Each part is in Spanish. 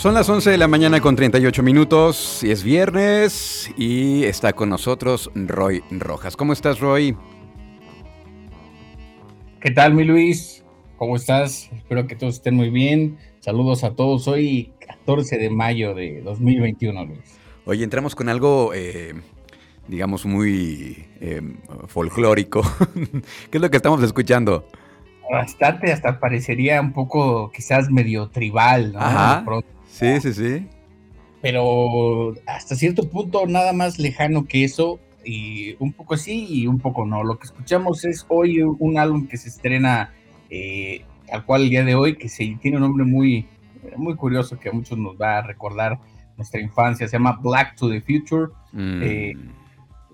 Son las 11 de la mañana con 38 minutos y es viernes y está con nosotros Roy Rojas. ¿Cómo estás, Roy? ¿Qué tal, mi Luis? ¿Cómo estás? Espero que todos estén muy bien. Saludos a todos. Hoy 14 de mayo de 2021, Luis. Hoy entramos con algo, eh, digamos, muy eh, folclórico. ¿Qué es lo que estamos escuchando? Bastante, hasta parecería un poco quizás medio tribal, ¿no? Ajá. Sí, sí, sí. Pero hasta cierto punto nada más lejano que eso, y un poco sí y un poco no. Lo que escuchamos es hoy un álbum que se estrena eh, al cual el día de hoy, que se, tiene un nombre muy, muy curioso que a muchos nos va a recordar nuestra infancia, se llama Black to the Future. Mm. Eh,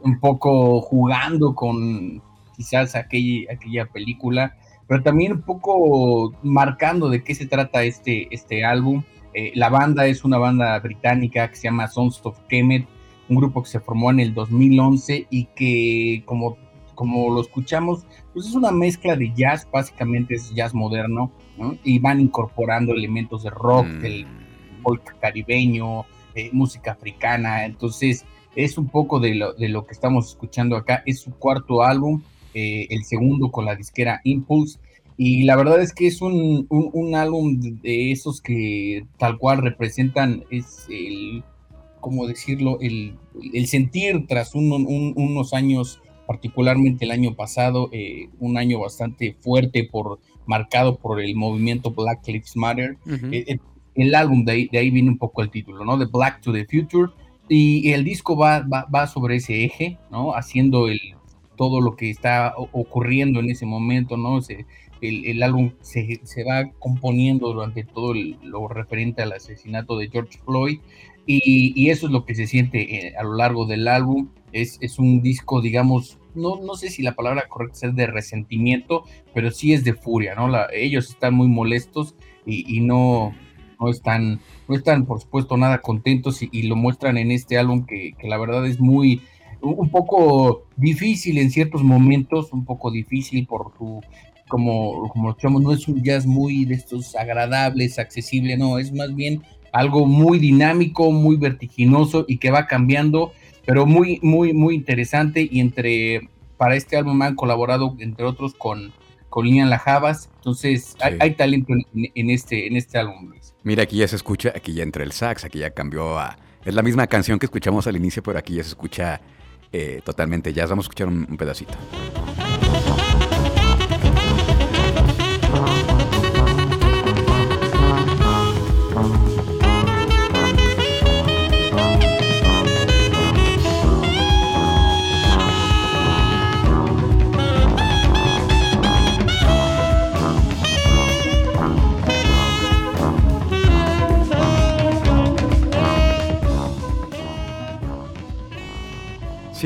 un poco jugando con quizás aquella, aquella película, pero también un poco marcando de qué se trata este, este álbum. Eh, la banda es una banda británica que se llama Sons of Kemet, un grupo que se formó en el 2011 y que como, como lo escuchamos, pues es una mezcla de jazz, básicamente es jazz moderno, ¿no? y van incorporando elementos de rock, Mm. del folk caribeño, eh, música africana, entonces es un poco de lo, de lo que estamos escuchando acá, es su cuarto álbum, eh, el segundo con la disquera Impulse, y la verdad es que es un, un, un álbum de esos que tal cual representan, es el, ¿cómo decirlo? El, el sentir tras un- un- unos años, particularmente el año pasado, eh, un año bastante fuerte, por, marcado por el movimiento Black Lives Matter. Eh, eh, el álbum, de ahí, de ahí viene un poco el título, ¿no? De Black to the Future. Y el disco va, va, va sobre ese eje, ¿no? Haciendo el, todo lo que está ocurriendo en ese momento, ¿no? Se- el, álbum se, se va componiendo durante todo lo referente al asesinato de George Floyd y, eso es lo que se siente eh, a lo largo del álbum. Es, es un disco, digamos, no, no sé si la palabra correcta es de resentimiento, pero sí es de furia, ¿no? Ellos están muy molestos y, y no, no, están, no están, por supuesto, nada contentos y, y lo muestran en este álbum que, que la verdad es muy, un poco difícil en ciertos momentos, un poco difícil por tu, como, como lo escuchamos, no es un jazz muy de estos agradables, accesible, no, es más bien algo muy dinámico, muy vertiginoso y que va cambiando, pero muy, muy, muy interesante y entre, para este álbum han colaborado, entre otros, con, con Lian Lajabas, entonces hay, Sí. hay talento en, en este, en este álbum, Luis. Mira, aquí ya se escucha, aquí ya entra el sax, aquí ya cambió a... Es la misma canción que escuchamos al inicio, pero aquí ya se escucha eh, totalmente jazz. Vamos a escuchar un, un pedacito.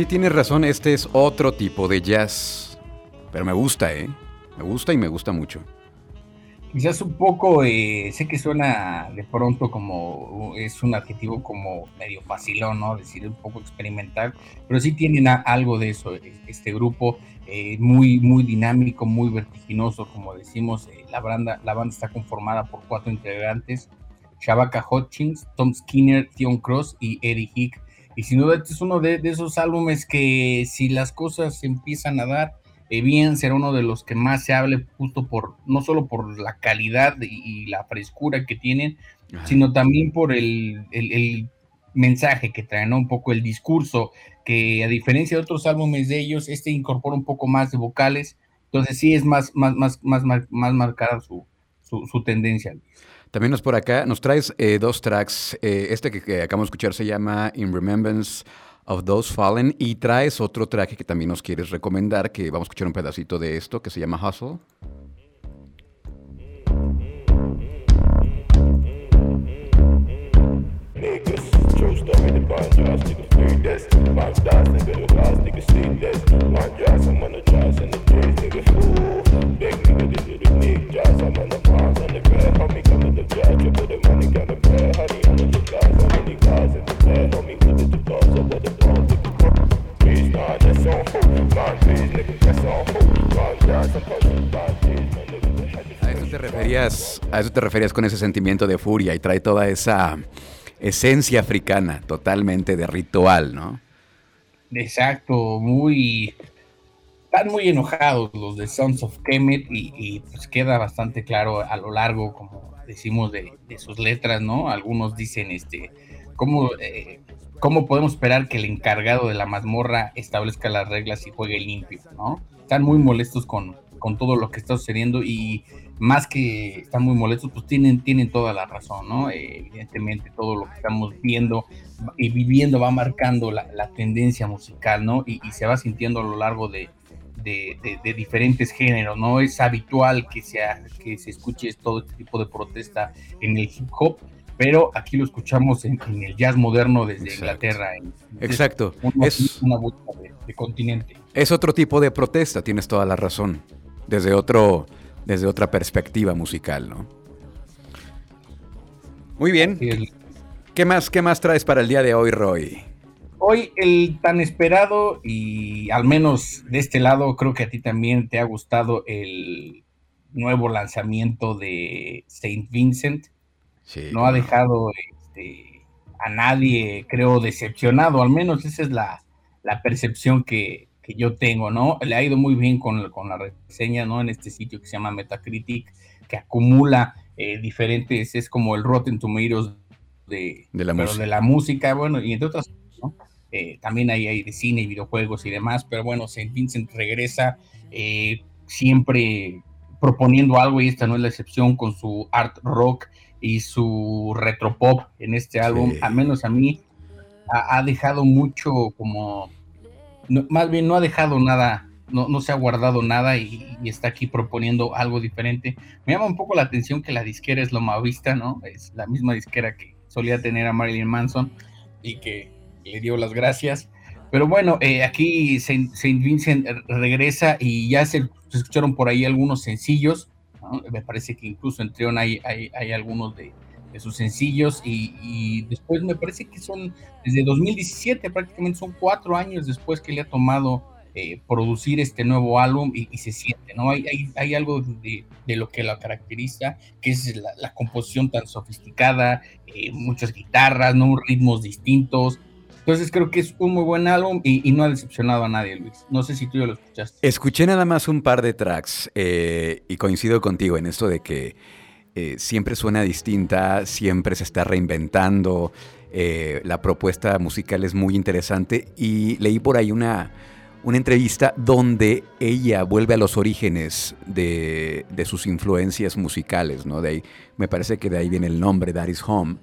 Sí, tienes razón, este es otro tipo de jazz. Pero me gusta, ¿eh? Me gusta y me gusta mucho. Quizás un poco, eh, sé que suena de pronto como, es un adjetivo como medio facilón, ¿no? Decir un poco experimental, pero sí tienen algo de eso, eh, este grupo eh, muy, muy dinámico, muy vertiginoso, como decimos, eh, la, banda, la banda está conformada por cuatro integrantes, Shabaka Hutchins, Tom Skinner, Theon Cross y Eddie Hick, y sin duda este es uno de, de esos álbumes que si las cosas se empiezan a dar, eh, bien será uno de los que más se hable justo por, no solo por la calidad y, y la frescura que tienen, sino también por el, mensaje que trae, ¿no? Un poco el discurso, que a diferencia de otros álbumes de ellos, este incorpora un poco más de vocales, entonces sí es más, más, más, más, más marcada su, su, tendencia. También nos por acá, nos traes eh, dos tracks. Eh, este que, que, acabamos de escuchar se llama In Remembrance of Those Fallen y traes otro track que también nos quieres recomendar, que vamos a escuchar un pedacito de esto, que se llama Hustle. A eso te referías con ese sentimiento de furia y trae toda esa esencia africana, totalmente de ritual, ¿no? Exacto, muy están muy enojados los de Sons of Kemet y, pues queda bastante claro a lo largo, como decimos, de, sus letras, ¿no? Algunos dicen, este, ¿cómo, eh, ¿cómo podemos esperar que el encargado de la mazmorra establezca las reglas y juegue limpio, ¿no? Están muy molestos con, con todo lo que está sucediendo y más que están muy molestos, pues tienen, tienen toda la razón, ¿no? Eh, evidentemente todo lo que estamos viendo y viviendo va marcando la, tendencia musical, ¿no? Y, se va sintiendo a lo largo de, de, diferentes géneros, ¿no? Es habitual que, sea, que se escuche todo este tipo de protesta en el hip hop, pero aquí lo escuchamos en, el jazz moderno desde Inglaterra. Exacto. es una búsqueda de continente. Es otro tipo de protesta, tienes toda la razón. Desde otro desde otra perspectiva musical, ¿no? Muy bien. ¿Qué más, ¿Qué más traes para el día de hoy, Roy? Hoy el tan esperado y al menos de este lado creo que a ti también te ha gustado el nuevo lanzamiento de Saint Vincent. Sí, no ha dejado este, a nadie, creo, decepcionado, al menos esa es la, la percepción que, yo tengo, ¿no? Le ha ido muy bien con, con la reseña, ¿no? En este sitio que se llama Metacritic, que acumula eh, diferentes, es como el Rotten Tomatoes de, de, la, música. de la música, bueno, y entre otras, ¿no? Eh, también hay, hay de cine y videojuegos y demás, pero bueno, Saint Vincent regresa eh, siempre proponiendo algo y esta no es la excepción con su art rock y su retro pop en este álbum, al menos a mí ha dejado mucho como más bien no ha dejado nada, no, no se ha guardado nada y, está aquí proponiendo algo diferente. Me llama un poco la atención que la disquera es Loma Vista, ¿no? Es la misma disquera que solía tener a Marilyn Manson y que le dio las gracias. Pero bueno, eh, aquí Saint, Vincent regresa y ya se, escucharon por ahí algunos sencillos. Me parece que incluso en Trion hay, hay, hay algunos de, de sus sencillos y, después me parece que son desde 2017, prácticamente son cuatro años después que le ha tomado eh, producir este nuevo álbum y, se siente, ¿no? Hay, hay, algo de, lo que la caracteriza, que es la, composición tan sofisticada, eh, muchas guitarras, ¿no? Ritmos distintos. Entonces creo que es un muy buen álbum y, no ha decepcionado a nadie, Luis. No sé si tú ya lo escuchaste. Escuché nada más un par de tracks eh, y coincido contigo en esto de que eh, siempre suena distinta, siempre se está reinventando, eh, la propuesta musical es muy interesante y leí por ahí una, una entrevista donde ella vuelve a los orígenes de, sus influencias musicales, ¿no? De ahí, me parece que de ahí viene el nombre, That is Home,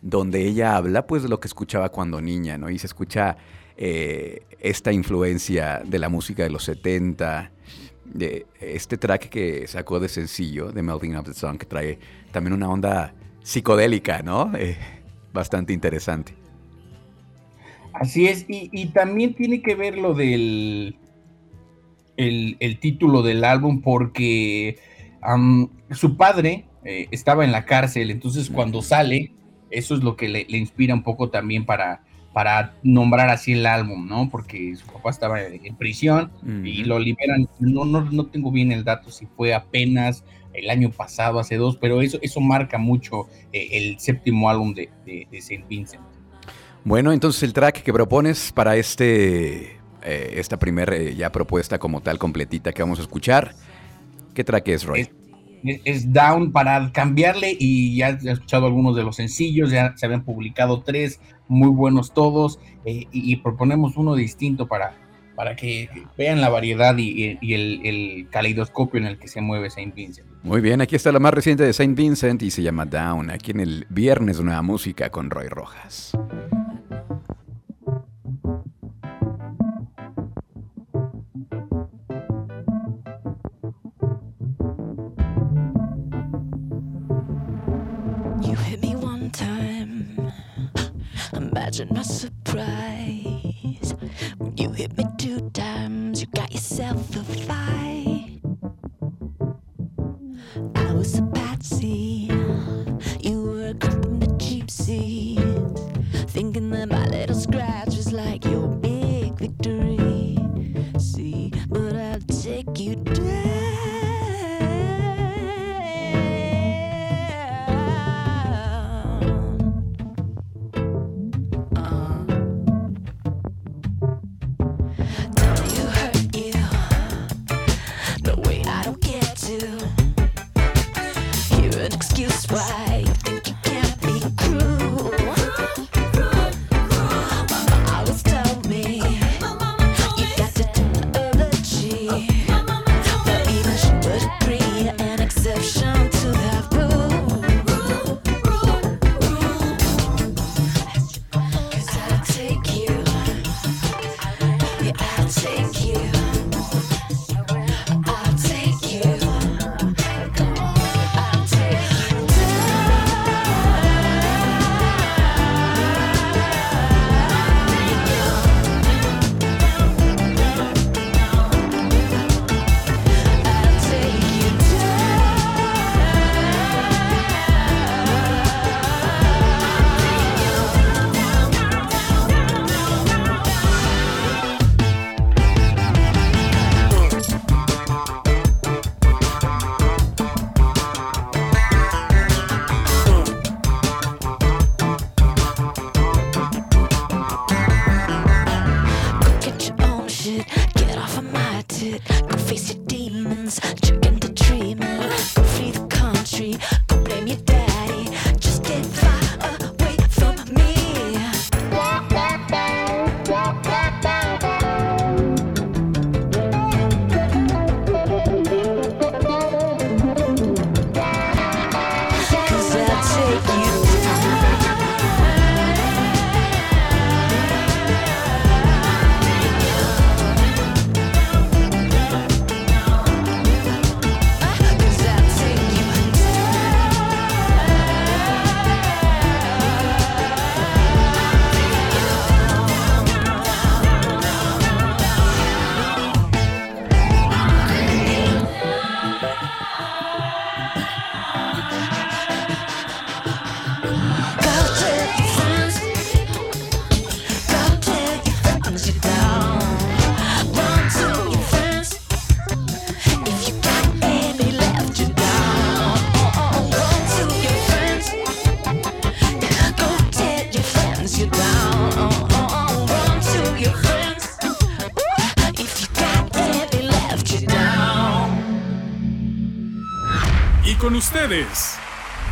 donde ella habla pues de lo que escuchaba cuando niña, ¿no? Y se escucha eh, esta influencia de la música de los 70, este track que sacó de sencillo, de Melting of the Sun, que trae también una onda psicodélica, ¿no? Eh, bastante interesante. Así es, y, también tiene que ver lo del el, título del álbum, porque su padre eh, estaba en la cárcel, entonces cuando sale, eso es lo que le inspira un poco también para, para nombrar así el álbum, ¿no? Porque su papá estaba en prisión y lo liberan. No, no, no tengo bien el dato si fue apenas el año pasado, hace dos, pero eso, eso marca mucho eh, el séptimo álbum de, de, Saint Vincent. Bueno, entonces el track que propones para este, eh, esta primera eh, ya propuesta como tal completita que vamos a escuchar, ¿qué track es, Roy? es, Down para cambiarle y ya he escuchado algunos de los sencillos, ya se habían publicado tres, muy buenos todos, eh, y, proponemos uno distinto para, para que vean la variedad y, el, el, caleidoscopio en el que se mueve Saint Vincent. Muy bien, aquí está la más reciente de Saint Vincent y se llama Down, aquí en el Viernes Nueva Música con Roy Rojas. Why?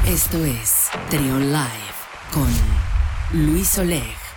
Esto es Trion Live con Luis Oleg.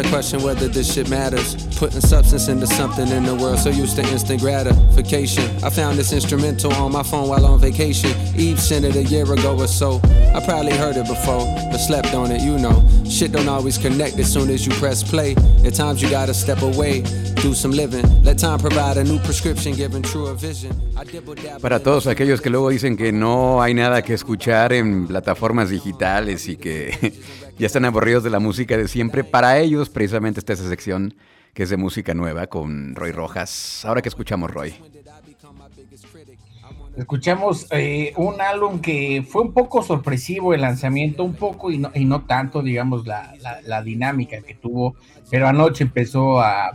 I question whether this shit matters. Putting substance into something in the world so used to instant gratification. I found this instrumental on my phone while on vacation. Eve sent it a year ago or so. I probably heard it before, but slept on it, you know. Shit don't always connect as soon as you press play. At times you gotta step away, do some living. Let time provide a new prescription, giving truer vision. Para todos aquellos que luego dicen que no hay nada que escuchar en plataformas digitales y que ya están aburridos de la música de siempre, para ellos precisamente está esa sección que es de música nueva con Roy Rojas. Ahora que escuchamos, Roy. Escuchamos eh, un álbum que fue un poco sorpresivo el lanzamiento, un poco y no, y no tanto, digamos, la, la, la dinámica que tuvo, pero anoche empezó a,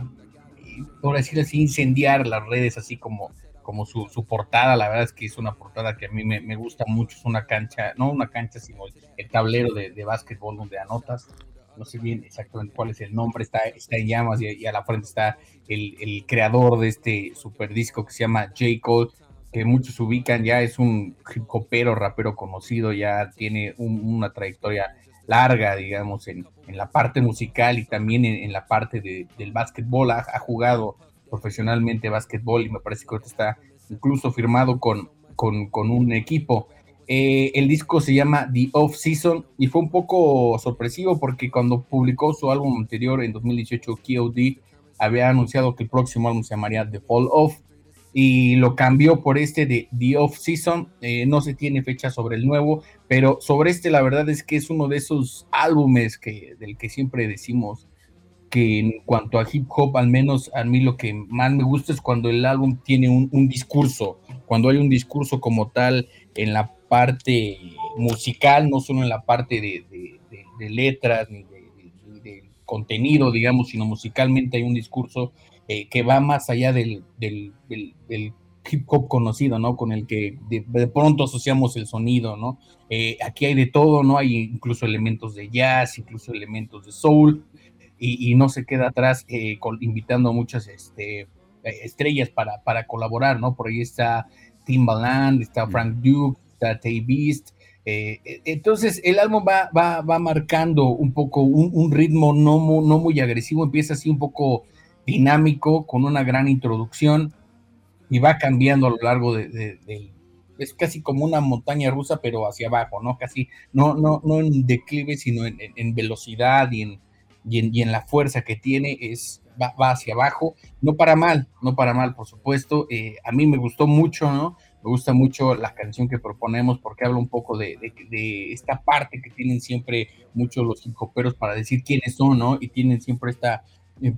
por decirlo así, incendiar las redes, así como, como su, su, portada. La verdad es que es una portada que a mí me, me gusta mucho. Es una cancha, no una cancha, sino el, tablero de, de, básquetbol donde anotas. No sé bien exactamente cuál es el nombre, está, está en llamas y, y a la frente está el, el, creador de este super disco que se llama J. Cole, que muchos ubican, ya es un hip hopero, rapero conocido, ya tiene un, una trayectoria larga, digamos, en, en, la parte musical y también en, la parte de, del básquetbol. Ha, jugado profesionalmente básquetbol y me parece que está incluso firmado con, con, con un equipo. Eh, el disco se llama The Off Season y fue un poco sorpresivo porque cuando publicó su álbum anterior en 2018, KOD, había anunciado que el próximo álbum se llamaría The Fall Off y lo cambió por este de The Off Season. Eh, no se tiene fecha sobre el nuevo, pero sobre este la verdad es que es uno de esos álbumes que, del que siempre decimos que en cuanto a hip hop, al menos a mí lo que más me gusta es cuando el álbum tiene un, discurso, cuando hay un discurso como tal en la parte musical, no solo en la parte de letras ni de, contenido, digamos, sino musicalmente hay un discurso eh, que va más allá del, del, del, hip hop conocido, ¿no? Con el que de, pronto asociamos el sonido, ¿no? Eh, aquí hay de todo, ¿no? Hay incluso elementos de jazz, incluso elementos de soul, y, y no se queda atrás eh, con, invitando a muchas este, estrellas para, para colaborar, ¿no? Por ahí está Timbaland, está Frank Duke, está Tay Beast, eh, entonces el álbum va, va, va marcando un poco un, un ritmo no, no, muy agresivo, empieza así un poco dinámico, con una gran introducción y va cambiando a lo largo de, es casi como una montaña rusa, pero hacia abajo, ¿no? Casi, no, no, no en declive, sino en, velocidad y en, y en, la fuerza que tiene, es, va, hacia abajo, no para mal, no para mal, por supuesto, eh, a mí me gustó mucho, ¿no? Me gusta mucho la canción que proponemos porque habla un poco de, esta parte que tienen siempre muchos los hip para decir quiénes son, ¿no? Y tienen siempre esta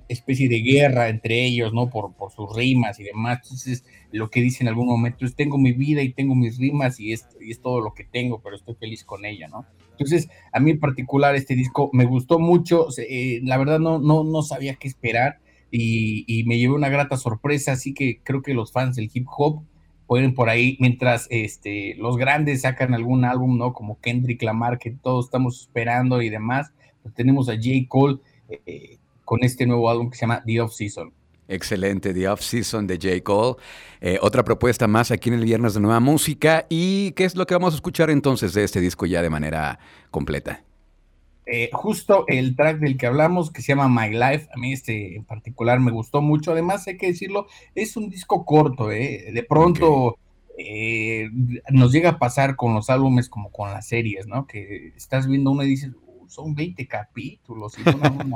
especie de guerra entre ellos, ¿no? Por, por sus rimas y demás. Entonces, lo que dice en algún momento es, tengo mi vida y tengo mis rimas y es, es todo lo que tengo, pero estoy feliz con ella, ¿no? Entonces, a mí en particular este disco me gustó mucho, eh, la verdad no, no, no sabía qué esperar y, y me llevé una grata sorpresa, así que creo que los fans del hip hop pueden por ahí, mientras este, los grandes sacan algún álbum, ¿no? Como Kendrick Lamar, que todos estamos esperando y demás, pues tenemos a J. Cole eh, con este nuevo álbum que se llama The Off Season. Excelente, The Off Season de J. Cole. Eh, otra propuesta más aquí en el Viernes de Nueva Música. ¿Y qué es lo que vamos a escuchar entonces de este disco ya de manera completa? Eh, justo el track del que hablamos, que se llama My Life, a mí este en particular me gustó mucho, además hay que decirlo, es un disco corto, ¿eh? de pronto okay. eh, nos llega a pasar con los álbumes como con las series, ¿no? Que estás viendo uno y dices, son 20 capítulos, y una, una,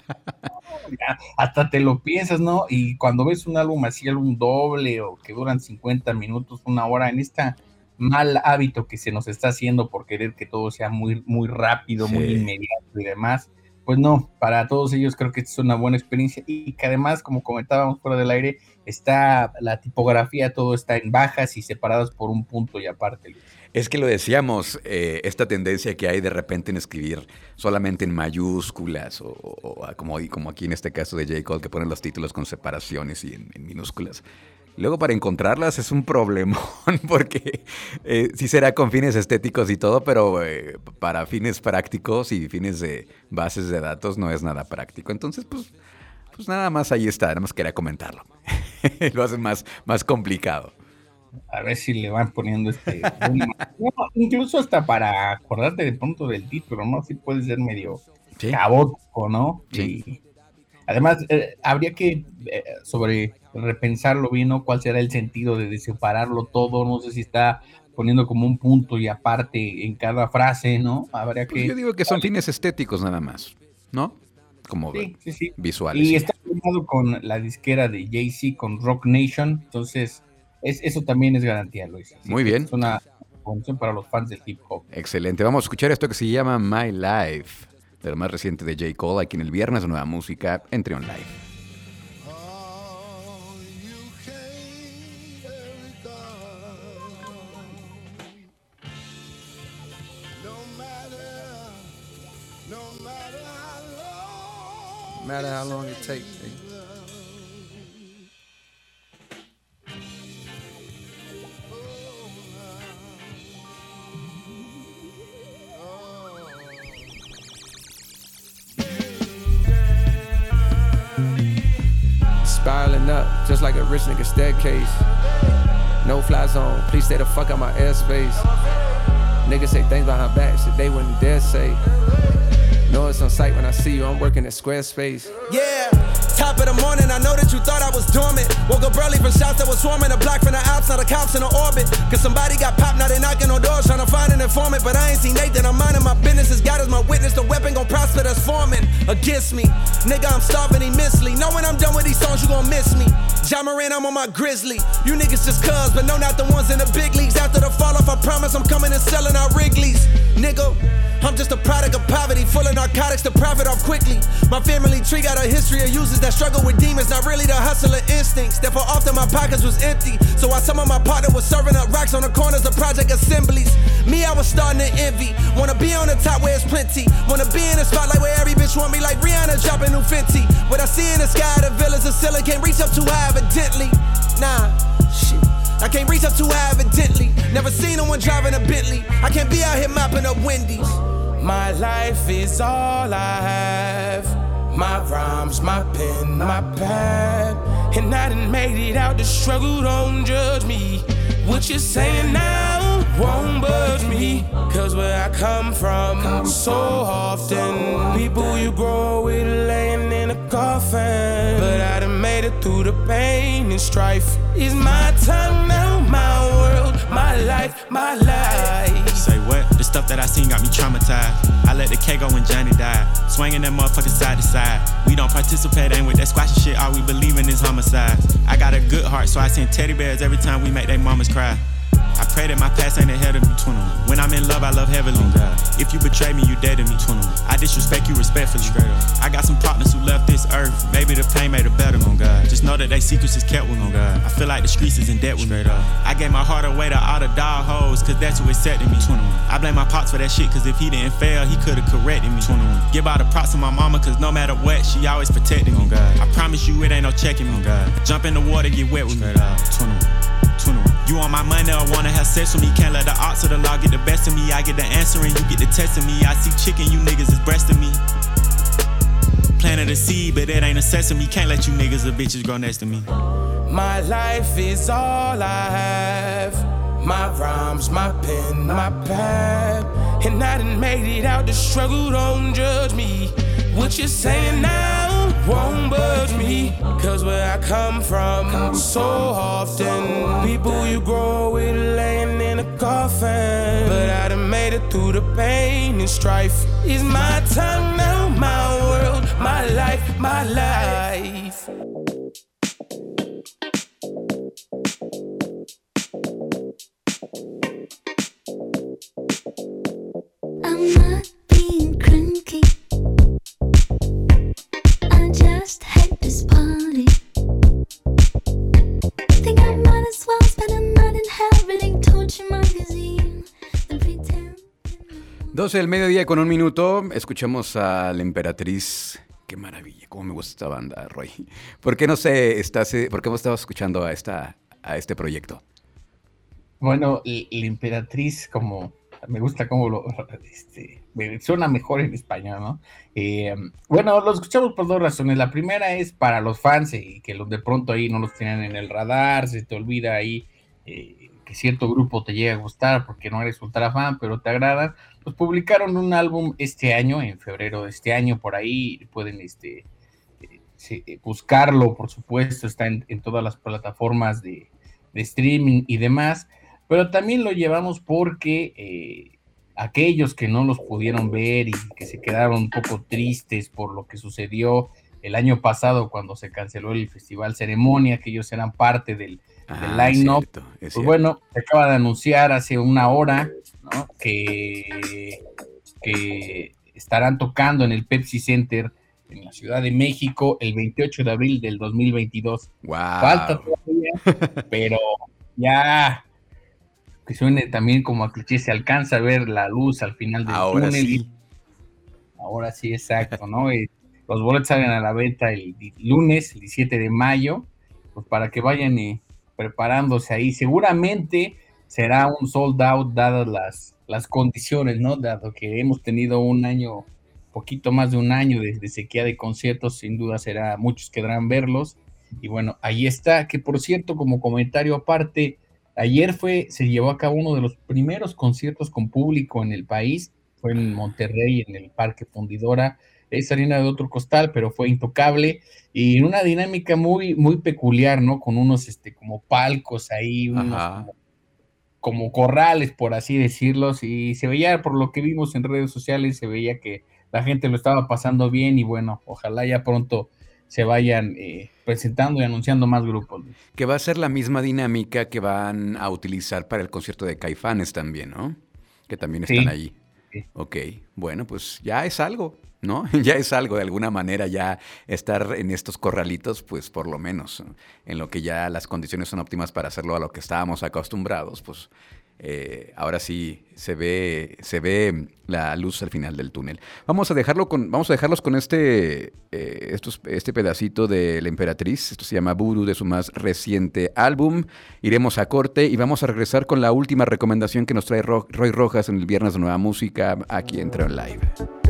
ya, hasta te lo piensas, ¿no? Y cuando ves un álbum así, álbum doble o que duran 50 minutos, una hora, en esta mal hábito que se nos está haciendo por querer que todo sea muy, muy rápido, sí. muy inmediato y demás. Pues no, para todos ellos creo que es una buena experiencia y que además, como comentábamos fuera del aire, está la tipografía, todo está en bajas y separadas por un punto y aparte. Es que lo decíamos, eh, esta tendencia que hay de repente en escribir solamente en mayúsculas o, como, aquí en este caso de J. Cole que ponen los títulos con separaciones y en, minúsculas. Luego para encontrarlas es un problemón porque eh, sí será con fines estéticos y todo, pero eh, para fines prácticos y fines de bases de datos no es nada práctico. Entonces, pues, pues nada más ahí está, nada más quería comentarlo. Lo hacen más complicado. A ver si le van poniendo este... no, incluso hasta para acordarte de pronto del título, ¿no? Sí puede ser medio ¿Sí? caótico, ¿no? Sí. Y, Además, eh, habría que eh, sobre repensarlo bien, ¿no? ¿Cuál será el sentido de, separarlo todo? No sé si está poniendo como un punto y aparte en cada frase, ¿no? Habría pues que... Yo digo que son fines estéticos nada más, ¿no? Como sí, sí, sí. visuales. Y está firmado con la disquera de Jay-Z, con Rock Nation, entonces es, eso también es garantía, Luis. Muy bien. Es una condición para los fans del hip hop. Excelente. Vamos a escuchar esto que se llama My Life, de lo más reciente de J. Cole, aquí en el viernes, nueva música en Trion Live. No matter how long it takes. Just like a rich nigga staircase. No fly zone, please stay the fuck out my airspace. Niggas say things behind backs that they wouldn't dare say. Know it's on sight when I see you, I'm working at Squarespace. Yeah, top of the morning, I know that you thought I was dormant. Woke up early from shots that was swarming. The block from the ops, now the cops in the orbit. Cause somebody got popped, now they knocking on doors trying to find an informant. But I ain't seen Nathan, I'm minding my business. As God is my witness, the weapon gon' prosper that's forming against me. Nigga, I'm starving immensely. Know when I'm done with these songs, you gon' miss me. John Moran, I'm on my grizzly. You niggas just cuz, but no, not the ones in the big leagues. After the fall off, I promise I'm coming and selling out Wrigley's. Nigga, I'm just a product of poverty, full of narcotics to profit off quickly. My family tree got a history of users that struggle with demons, not really the hustler instincts. Therefore, often my pockets was empty. So while some of my partner was serving up rocks on the corners of project assemblies, me, I was starting to envy. Wanna be on the top where it's plenty. Wanna be in the spotlight where every bitch want me like Rihanna dropping new Fenty. What I see in the sky, the villas of ceiling can't reach up too high, evidently. Nah, shit. I can't reach up too high, evidently. Never seen no one driving a Bentley. I can't be out here mopping up Wendy's. My life is all I have. My rhymes, my pen, my pad. And I done made it out the struggle, don't judge me. What you're saying now won't budge me. Cause where I come from, so often, people you grow with laying in a coffin. But I done made it through the pain and strife. Is my time now, my world, my life, my life. Say what? The stuff that I seen got me traumatized. I let the K go when Johnny died. Swinging that motherfucker side to side. We don't participate, ain't with that squashy shit. All we believe in is homicide. I got a good heart, so I send teddy bears every time we make they mamas cry. I pray that my past ain't ahead of me. 21. When I'm in love, I love heavily. If you betray me, you dead to me. 21. I disrespect you respectfully. Straight up. I got some partners who left this earth. Maybe the pain made it better. On God. Just know that they secrets is kept with me. God. I feel like the streets is in debt with Straight me. Up. I gave my heart away to all the dog hoes, cause that's who accepted me. 21. I blame my pops for that shit, cause if he didn't fail, he could've corrected me. 21. Give all the props to my mama, cause no matter what, she always protected me. On God. I promise you, it ain't no checking me. On God. Jump in the water, get wet with Straight me. Up. 21. 21. You on my money or wanna have sex with me? Can't let the odds of the law get the best of me. I get the answer and you get the test of me. I see chicken, you niggas is breasting me. Planted a seed, but it ain't a sesame. Can't let you niggas or bitches grow next to me. My life is all I have. My rhymes, my pen, my pad. And I done made it out the struggle, don't judge me. What you're saying now won't budge me. Cause where I come from, so often, people you grow with laying in a coffin. But I done made it through the pain and strife. Is my time now, my world, my life, my life. I'm not 12 del mediodía con un minuto, escuchamos a la emperatriz. Qué maravilla, cómo me gusta esta banda, Roy. ¿Por qué no sé, estás, eh, por qué hemos estado escuchando a, esta, a este proyecto? Bueno, la emperatriz, como me gusta cómo lo este, suena mejor en español, ¿no? Eh, bueno, lo escuchamos por dos razones. La primera es para los fans y que los de pronto ahí no los tienen en el radar, se te olvida ahí eh, que cierto grupo te llega a gustar porque no eres ultra fan, pero te agrada. Pues publicaron un álbum este año, en febrero de este año, por ahí pueden este, eh, buscarlo, por supuesto, está en, en todas las plataformas de, de streaming y demás pero también lo llevamos porque eh, aquellos que no los pudieron ver y que se quedaron un poco tristes por lo que sucedió el año pasado cuando se canceló el festival Ceremonia, que ellos eran parte del, del Ah, line-up. Pues bueno, se acaba de anunciar hace una hora ¿no? que, que estarán tocando en el Pepsi Center en la Ciudad de México el 28 de abril del 2022. Wow. Falta todavía, pero ya que suene también como a cliché, se alcanza a ver la luz al final del Ahora túnel. sí. Ahora sí, exacto, ¿no? Los boletos salen a la venta el lunes, el 17 de mayo, pues para que vayan eh, preparándose ahí. Seguramente será un sold out dadas las, las condiciones, ¿no? Dado que hemos tenido un año, poquito más de un año de, de sequía de conciertos, sin duda será, muchos querrán verlos. Y bueno, ahí está, que por cierto, como comentario aparte, ayer fue, se llevó a cabo uno de los primeros conciertos con público en el país, fue en Monterrey, en el Parque Fundidora, es harina de otro costal, pero fue intocable y en una dinámica muy, muy peculiar, ¿no? Con unos, este, como palcos ahí, unos como, como corrales, por así decirlos, y se veía, por lo que vimos en redes sociales, se veía que la gente lo estaba pasando bien y bueno, ojalá ya pronto se vayan eh, presentando y anunciando más grupos. Que va a ser la misma dinámica que van a utilizar para el concierto de Caifanes también, ¿no? Que también Sí, están ahí. Ok, bueno, pues ya es algo, ¿no? Ya es algo, de alguna manera ya estar en estos corralitos, pues por lo menos, en lo que ya las condiciones son óptimas para hacerlo a lo que estábamos acostumbrados, pues eh, ahora sí se ve, se ve la luz al final del túnel. Vamos a dejarlo con, vamos a dejarlos con este, eh, estos, este pedacito de la emperatriz. Esto se llama Voodoo de su más reciente álbum. Iremos a corte y vamos a regresar con la última recomendación que nos trae Ro- Roy Rojas en el viernes de nueva música aquí en Live.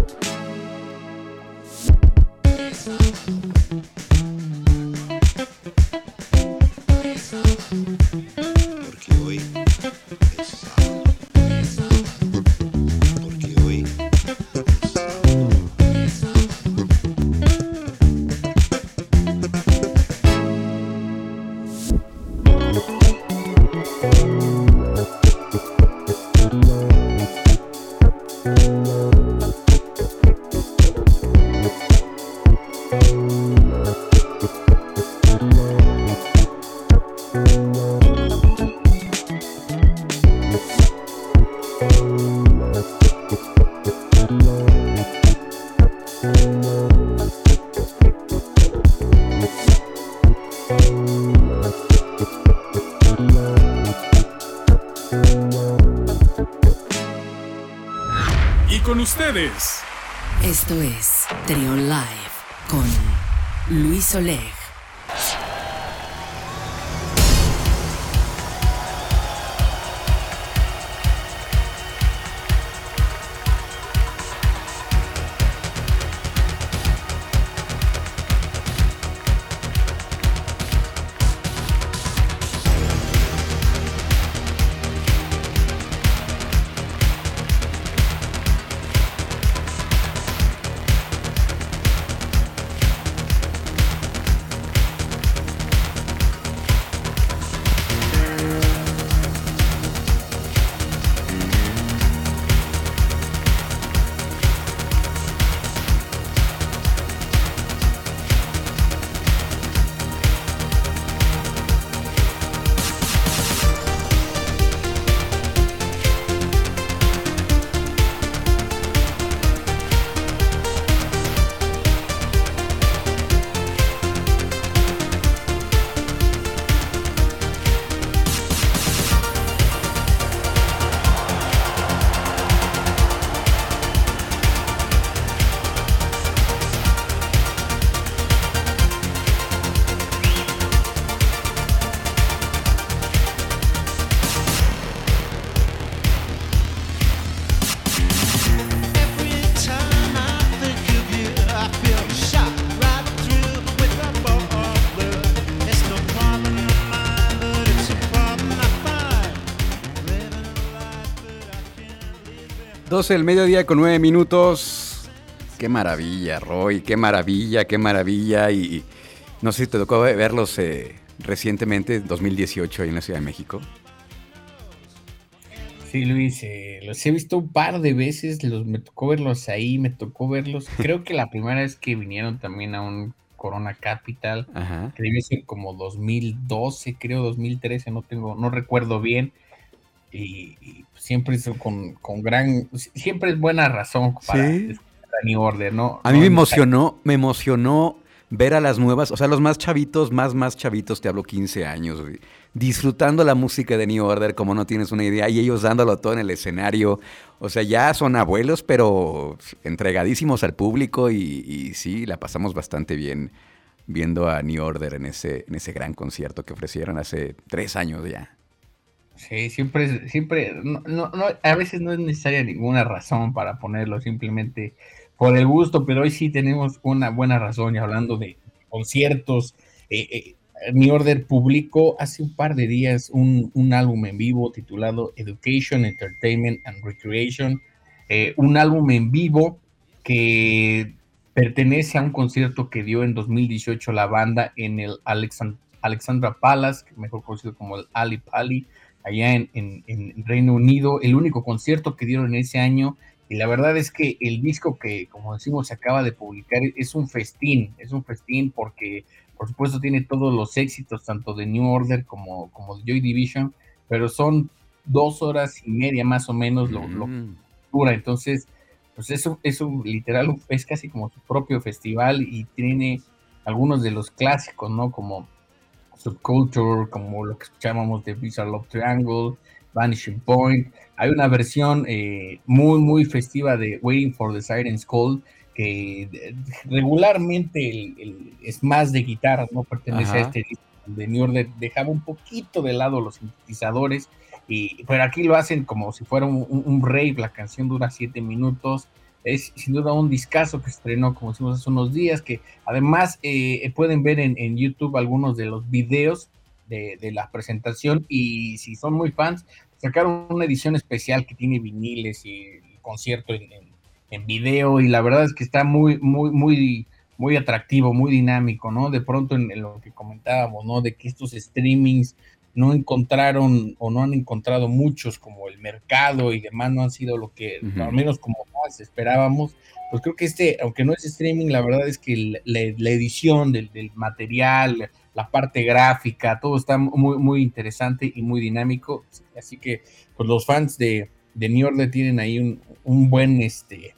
12 del mediodía con 9 minutos. Qué maravilla, Roy, qué maravilla, qué maravilla. Y no sé si te tocó verlos eh, recientemente, 2018, ahí en la Ciudad de México. Sí, Luis, eh, los he visto un par de veces, los, me tocó verlos ahí, me tocó verlos. Creo que la primera vez que vinieron también a un Corona Capital, Ajá. que debe ser como 2012, creo 2013, no tengo, no recuerdo bien. Y, y siempre es con, con gran, siempre es buena razón para Sí. New Order, ¿no? A mí me emocionó, me emocionó ver a las nuevas, o sea, los más chavitos, más, más chavitos, te hablo 15 años, güey, disfrutando la música de New Order como no tienes una idea, y ellos dándolo todo en el escenario. O sea, ya son abuelos, pero entregadísimos al público y, y sí, la pasamos bastante bien viendo a New Order en ese, en ese gran concierto que ofrecieron hace tres años ya. Sí, siempre, siempre, no, no, a veces no es necesaria ninguna razón para ponerlo, simplemente por el gusto, pero hoy sí tenemos una buena razón y hablando de conciertos. Eh, eh, New Order publicó hace un par de días un, un, álbum en vivo titulado Education, Entertainment and Recreation, eh, un álbum en vivo que pertenece a un concierto que dio en 2018 la banda en el Alexand Alexandra Palace, mejor conocido como el Ali Pali, allá en, en, en, Reino Unido, el único concierto que dieron ese año. Y la verdad es que el disco que, como decimos, se acaba de publicar es un festín, es un festín porque, por supuesto, tiene todos los éxitos, tanto de New Order como, como de Joy Division, pero son dos horas y media más o menos lo, mm. lo que dura. Entonces, pues eso, eso literal es casi como su propio festival y tiene algunos de los clásicos, ¿no? Como Subculture, como lo que escuchábamos de Bizarre Love Triangle, Vanishing Point. Hay una versión eh, muy, muy festiva de Waiting for the Siren's Call, que regularmente el, el, es más de guitarra, no pertenece Ajá. a este disco de New Order, dejaba un poquito de lado los sintetizadores, y, pero aquí lo hacen como si fuera un, un, un rave, la canción dura siete minutos, es sin duda un discazo que estrenó, como decimos hace unos días, que además eh, pueden ver en, en, YouTube algunos de los videos de, de, la presentación y si son muy fans, sacaron una edición especial que tiene viniles y concierto en, en, en video y la verdad es que está muy, muy, muy, muy atractivo, muy dinámico, ¿no? De pronto en, lo que comentábamos, ¿no? De que estos streamings no encontraron o no han encontrado muchos como el mercado y demás no han sido lo que, uh -huh. al menos como más esperábamos, pues creo que este, aunque no es streaming, la verdad es que la, la edición del, del, material, la parte gráfica, todo está muy, muy interesante y muy dinámico, así que pues los fans de, de New Order tienen ahí un, un buen, este,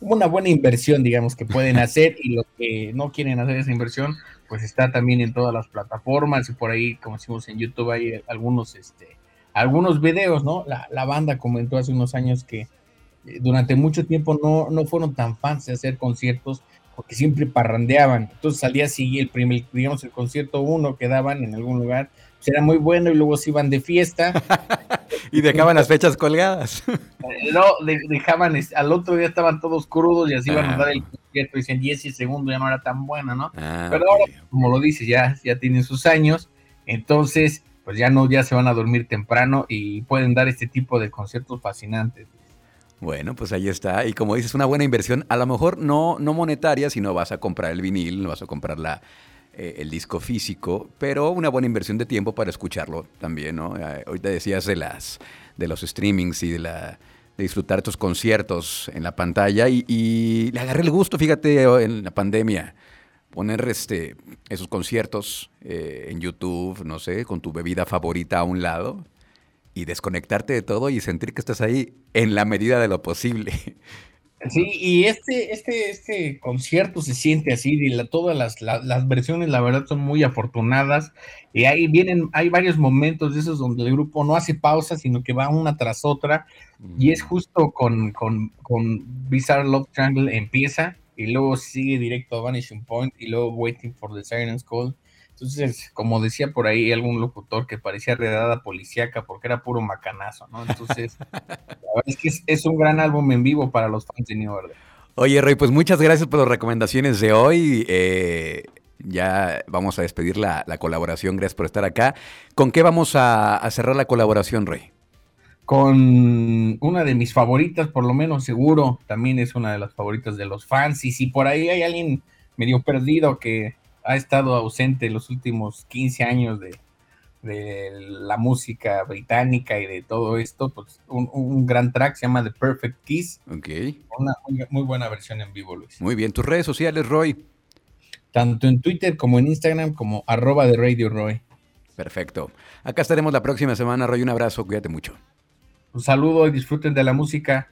una buena inversión, digamos, que pueden hacer y los que no quieren hacer esa inversión, pues está también en todas las plataformas y por ahí, como decimos en YouTube, hay algunos, este, algunos videos, ¿no? La, la banda comentó hace unos años que eh, durante mucho tiempo no, no fueron tan fans de hacer conciertos porque siempre parrandeaban. Entonces al día siguiente, el primer, digamos, el concierto uno que daban en algún lugar, pues era muy bueno y luego se iban de fiesta. y dejaban las fechas colgadas. no, de, dejaban, al otro día estaban todos crudos y así iban ah. a dar el concierto. Y dicen, y ese segundo ya no era tan bueno, ¿no? Ah, Pero ahora, okay. como lo dices, ya, ya tienen sus años. Entonces, pues ya no, ya se van a dormir temprano y pueden dar este tipo de conciertos fascinantes. Bueno, pues ahí está. Y como dices, una buena inversión, a lo mejor no, no monetaria, sino vas a comprar el vinil, no vas a comprar la, eh, el disco físico, pero una buena inversión de tiempo para escucharlo también, ¿no? Eh, ahorita decías de, las, de los streamings y de, la, disfrutar tus conciertos en la pantalla y, y, le agarré el gusto, fíjate, en la pandemia. Poner este, esos conciertos eh, en YouTube, no sé, con tu bebida favorita a un lado, y desconectarte de todo y sentir que estás ahí en la medida de lo posible. Sí, y este, este, este concierto se siente así, y la, todas las, la, las, versiones, la verdad, son muy afortunadas. Y ahí vienen, hay varios momentos de esos donde el grupo no hace pausa, sino que va una tras otra. Y es justo con, con, con Bizarre Love Triangle empieza, y luego sigue directo a Vanishing Point, y luego Waiting for the Siren's Call. Entonces, como decía por ahí algún locutor que parecía redada policíaca porque era puro macanazo, ¿no? Entonces, la verdad es que es, es, un gran álbum en vivo para los fans de New Order. Oye, Roy, pues muchas gracias por las recomendaciones de hoy. Eh, ya vamos a despedir la, la, colaboración. Gracias por estar acá. ¿Con qué vamos a, a cerrar la colaboración, Roy? con una de mis favoritas, por lo menos seguro, también es una de las favoritas de los fans. Y si por ahí hay alguien medio perdido que ha estado ausente los últimos 15 años de, de, la música británica y de todo esto, pues un, un, gran track se llama The Perfect Kiss. Ok. Una muy, muy, buena versión en vivo, Luis. Muy bien, tus redes sociales, Roy. Tanto en Twitter como en Instagram como arroba de Radio Roy. Perfecto. Acá estaremos la próxima semana, Roy. Un abrazo, cuídate mucho. Un saludo y disfruten de la música.